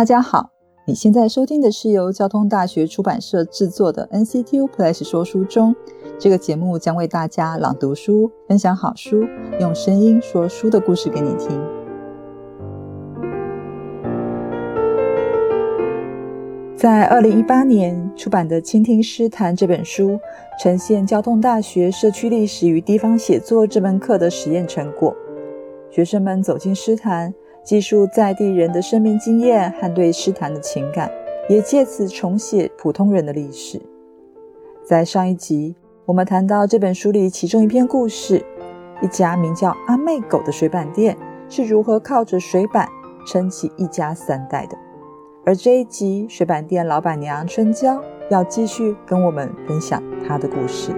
大家好，你现在收听的是由交通大学出版社制作的 NCTU Plus 说书中。这个节目将为大家朗读书，分享好书，用声音说书的故事给你听。在二零一八年出版的《倾听诗坛》这本书，呈现交通大学社区历史与地方写作这门课的实验成果。学生们走进诗坛，记述在地人的生命经验和对诗坛的情感，也借此重写普通人的历史。在上一集，我们谈到这本书里其中一篇故事：一家名叫阿妹狗的水板店是如何靠着水板撑起一家三代的。而这一集，水板店老板娘春娇要继续跟我们分享她的故事。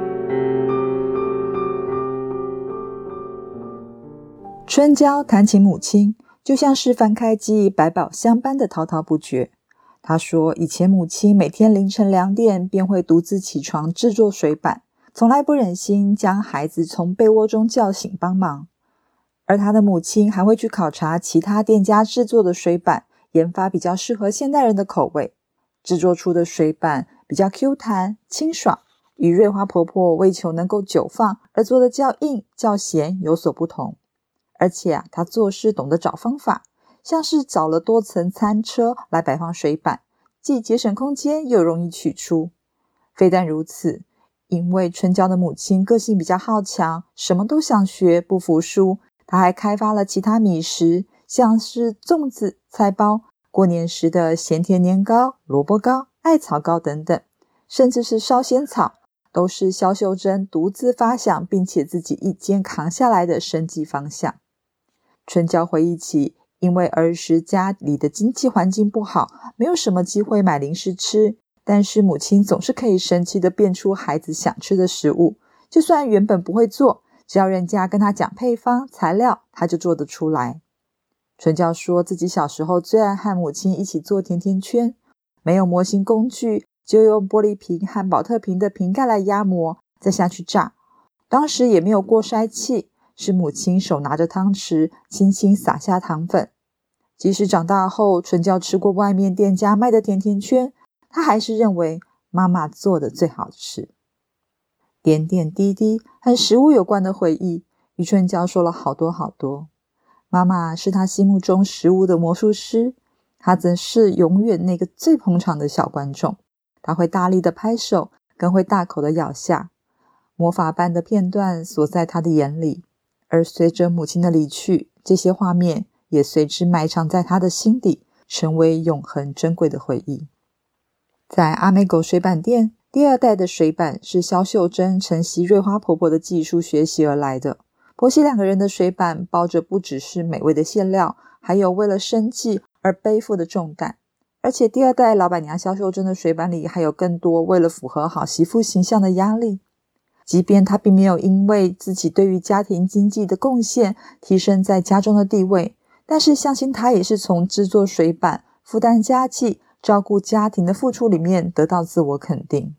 春娇谈起母亲，就像是翻开记忆百宝箱般的滔滔不绝。她说，以前母亲每天凌晨两点便会独自起床制作水板，从来不忍心将孩子从被窝中叫醒帮忙。而她的母亲还会去考察其他店家制作的水板。研发比较适合现代人的口味，制作出的水板比较 Q 弹清爽，与瑞花婆婆为求能够久放而做的较硬较咸有所不同。而且啊，他做事懂得找方法，像是找了多层餐车来摆放水板，既节省空间又容易取出。非但如此，因为春娇的母亲个性比较好强，什么都想学，不服输，她还开发了其他米食。像是粽子、菜包、过年时的咸甜年糕、萝卜糕、艾草糕等等，甚至是烧仙草，都是萧秀珍独自发想，并且自己一肩扛下来的生计方向。春娇回忆起，因为儿时家里的经济环境不好，没有什么机会买零食吃，但是母亲总是可以神奇的变出孩子想吃的食物，就算原本不会做，只要人家跟他讲配方、材料，他就做得出来。春娇说自己小时候最爱和母亲一起做甜甜圈，没有模型工具，就用玻璃瓶和保特瓶的瓶盖来压模，再下去炸。当时也没有过筛器，是母亲手拿着汤匙，轻轻撒下糖粉。即使长大后，春娇吃过外面店家卖的甜甜圈，她还是认为妈妈做的最好吃。点点滴滴和食物有关的回忆，与春娇说了好多好多。妈妈是他心目中食物的魔术师，他则是永远那个最捧场的小观众。他会大力的拍手，更会大口的咬下。魔法般的片段锁在他的眼里，而随着母亲的离去，这些画面也随之埋藏在他的心底，成为永恒珍贵的回忆。在阿美狗水板店，第二代的水板是肖秀珍承袭瑞花婆婆的技术学习而来的。婆媳两个人的水板包着不只是美味的馅料，还有为了生计而背负的重担。而且第二代老板娘肖秀珍的水板里还有更多为了符合好媳妇形象的压力。即便他并没有因为自己对于家庭经济的贡献提升在家中的地位，但是相信他也是从制作水板、负担家计、照顾家庭的付出里面得到自我肯定。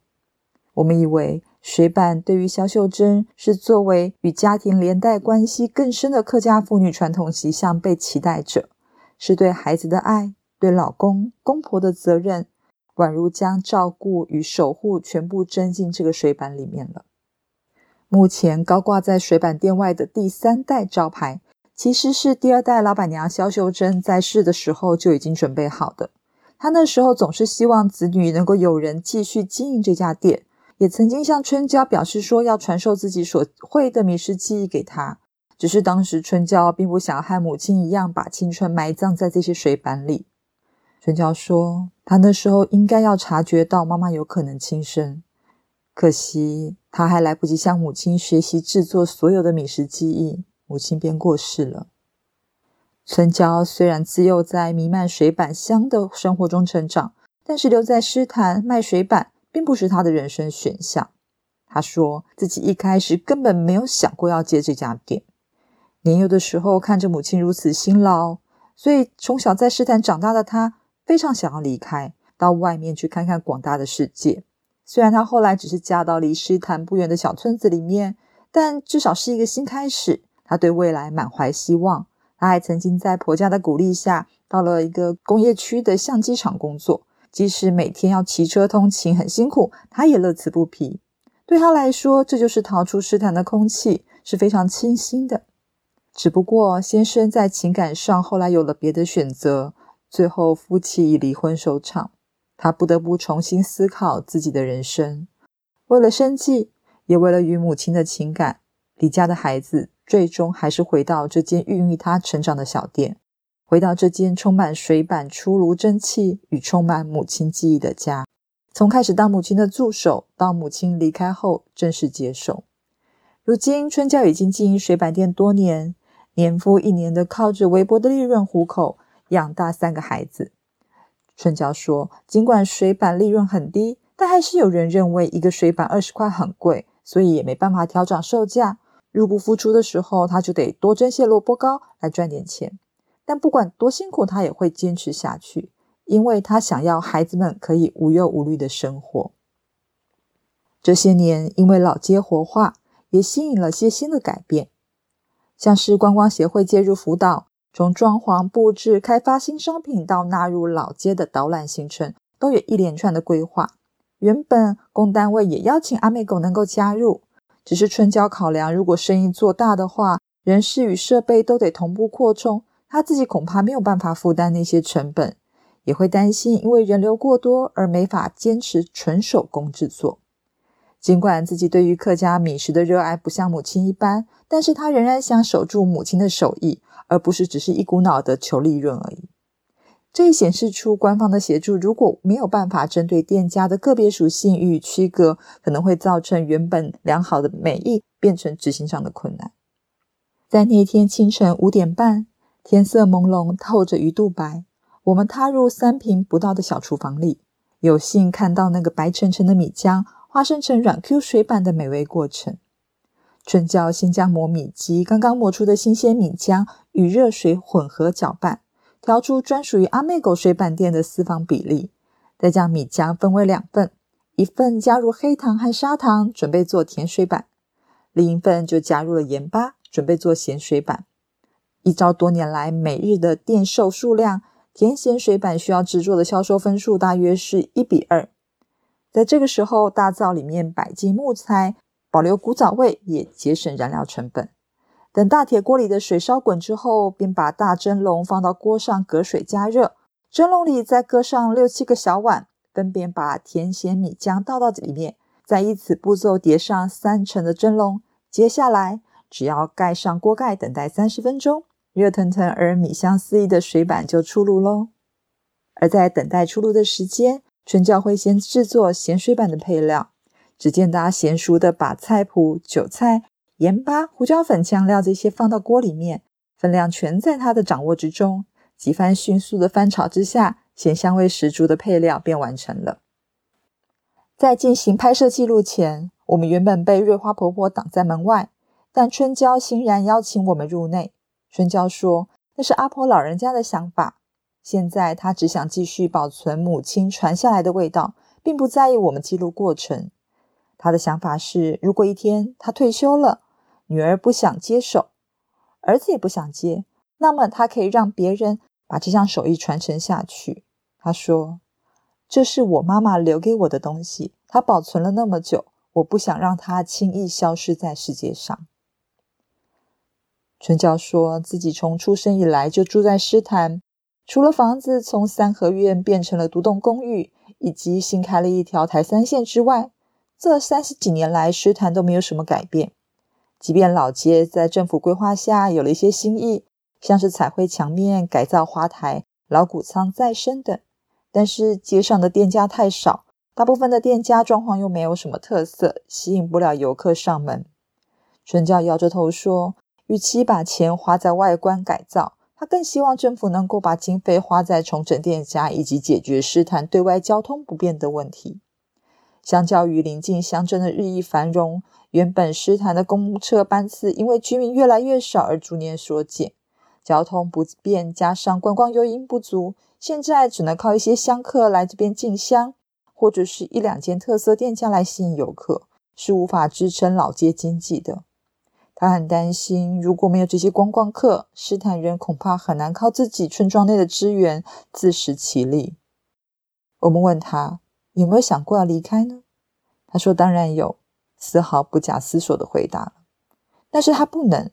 我们以为。水板对于萧秀珍是作为与家庭连带关系更深的客家妇女传统形象被期待着，是对孩子的爱，对老公公婆的责任，宛如将照顾与守护全部蒸进这个水板里面了。目前高挂在水板店外的第三代招牌，其实是第二代老板娘萧秀珍在世的时候就已经准备好的。她那时候总是希望子女能够有人继续经营这家店。也曾经向春娇表示说要传授自己所会的米食技艺给他，只是当时春娇并不想和母亲一样把青春埋葬在这些水板里。春娇说，她那时候应该要察觉到妈妈有可能轻生，可惜她还来不及向母亲学习制作所有的米食技艺，母亲便过世了。春娇虽然自幼在弥漫水板香的生活中成长，但是留在诗坛卖水板。并不是他的人生选项。他说自己一开始根本没有想过要接这家店。年幼的时候看着母亲如此辛劳，所以从小在诗坛长大的他非常想要离开，到外面去看看广大的世界。虽然他后来只是嫁到离诗坛不远的小村子里面，但至少是一个新开始。他对未来满怀希望。他还曾经在婆家的鼓励下，到了一个工业区的相机厂工作。即使每天要骑车通勤很辛苦，他也乐此不疲。对他来说，这就是逃出诗坛的空气，是非常清新的。只不过，先生在情感上后来有了别的选择，最后夫妻以离婚收场。他不得不重新思考自己的人生。为了生计，也为了与母亲的情感，离家的孩子最终还是回到这间孕育他成长的小店。回到这间充满水板出炉蒸汽与充满母亲记忆的家，从开始当母亲的助手，到母亲离开后正式接手。如今春娇已经经营水板店多年，年复一年的靠着微薄的利润糊口，养大三个孩子。春娇说：“尽管水板利润很低，但还是有人认为一个水板二十块很贵，所以也没办法调涨售价。入不敷出的时候，他就得多蒸些萝卜糕来赚点钱。”但不管多辛苦，他也会坚持下去，因为他想要孩子们可以无忧无虑的生活。这些年，因为老街活化，也吸引了些新的改变，像是观光协会介入辅导，从装潢布置、开发新商品到纳入老街的导览行程，都有一连串的规划。原本公单位也邀请阿美狗能够加入，只是春娇考量，如果生意做大的话，人事与设备都得同步扩充。他自己恐怕没有办法负担那些成本，也会担心因为人流过多而没法坚持纯手工制作。尽管自己对于客家米食的热爱不像母亲一般，但是他仍然想守住母亲的手艺，而不是只是一股脑的求利润而已。这也显示出官方的协助如果没有办法针对店家的个别属性予以区隔，可能会造成原本良好的美意变成执行上的困难。在那天清晨五点半。天色朦胧，透着鱼肚白。我们踏入三平不到的小厨房里，有幸看到那个白沉沉的米浆化生成软 Q 水板的美味过程。春娇先将磨米机刚刚磨出的新鲜米浆与热水混合搅拌，调出专属于阿妹狗水板店的四方比例，再将米浆分为两份，一份加入黑糖和砂糖，准备做甜水板；另一份就加入了盐巴，准备做咸水板。依照多年来每日的店售数量，甜咸水板需要制作的销售分数大约是一比二。在这个时候，大灶里面摆进木材，保留古早味，也节省燃料成本。等大铁锅里的水烧滚之后，便把大蒸笼放到锅上隔水加热，蒸笼里再搁上六七个小碗，分别把甜咸米浆倒到里面，再依此步骤叠上三层的蒸笼。接下来只要盖上锅盖，等待三十分钟。热腾腾而米香四溢的水板就出炉喽。而在等待出炉的时间，春娇会先制作咸水板的配料。只见他娴熟的把菜谱、韭菜、盐巴、胡椒粉、酱料这些放到锅里面，分量全在他的掌握之中。几番迅速的翻炒之下，咸香味十足的配料便完成了。在进行拍摄记录前，我们原本被瑞花婆婆挡在门外，但春娇欣然邀请我们入内。春娇说：“那是阿婆老人家的想法。现在她只想继续保存母亲传下来的味道，并不在意我们记录过程。她的想法是，如果一天她退休了，女儿不想接手，儿子也不想接，那么他可以让别人把这项手艺传承下去。他说：‘这是我妈妈留给我的东西，她保存了那么久，我不想让它轻易消失在世界上。’”春娇说自己从出生以来就住在诗坛，除了房子从三合院变成了独栋公寓，以及新开了一条台三线之外，这三十几年来诗坛都没有什么改变。即便老街在政府规划下有了一些新意，像是彩绘墙面、改造花台、老谷仓再生等，但是街上的店家太少，大部分的店家装潢又没有什么特色，吸引不了游客上门。春娇摇着头说。与其把钱花在外观改造，他更希望政府能够把经费花在重整店家以及解决师坛对外交通不便的问题。相较于邻近乡镇的日益繁荣，原本诗坛的公车班次因为居民越来越少而逐年缩减，交通不便加上观光诱因不足，现在只能靠一些香客来这边进香，或者是一两间特色店家来吸引游客，是无法支撑老街经济的。他很担心，如果没有这些观光客，斯坦人恐怕很难靠自己村庄内的资源自食其力。我们问他有没有想过要离开呢？他说：“当然有，丝毫不假思索的回答。但是他不能，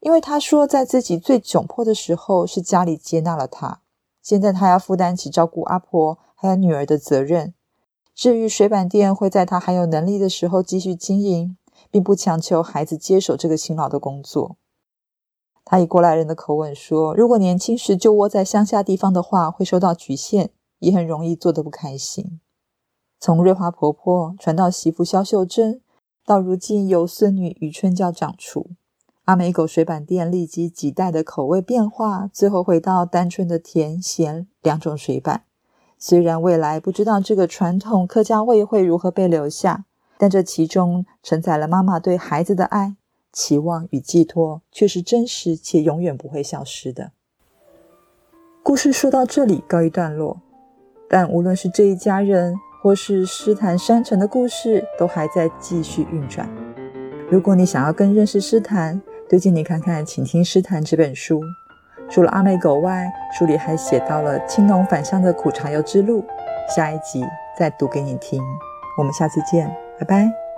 因为他说在自己最窘迫的时候，是家里接纳了他。现在他要负担起照顾阿婆还有女儿的责任。至于水板店，会在他还有能力的时候继续经营。”并不强求孩子接手这个辛劳的工作。他以过来人的口吻说：“如果年轻时就窝在乡下地方的话，会受到局限，也很容易做得不开心。”从瑞华婆婆传到媳妇肖秀珍，到如今由孙女余春娇掌厨，阿美狗水板店历经几代的口味变化，最后回到单纯的甜咸两种水板。虽然未来不知道这个传统客家味会如何被留下。但这其中承载了妈妈对孩子的爱、期望与寄托，却是真实且永远不会消失的。故事说到这里告一段落，但无论是这一家人，或是诗坛山城的故事，都还在继续运转。如果你想要更认识诗坛，推荐你看看《请听诗坛》这本书。除了阿妹狗外，书里还写到了青农返乡的苦茶油之路。下一集再读给你听。我们下次见。拜拜。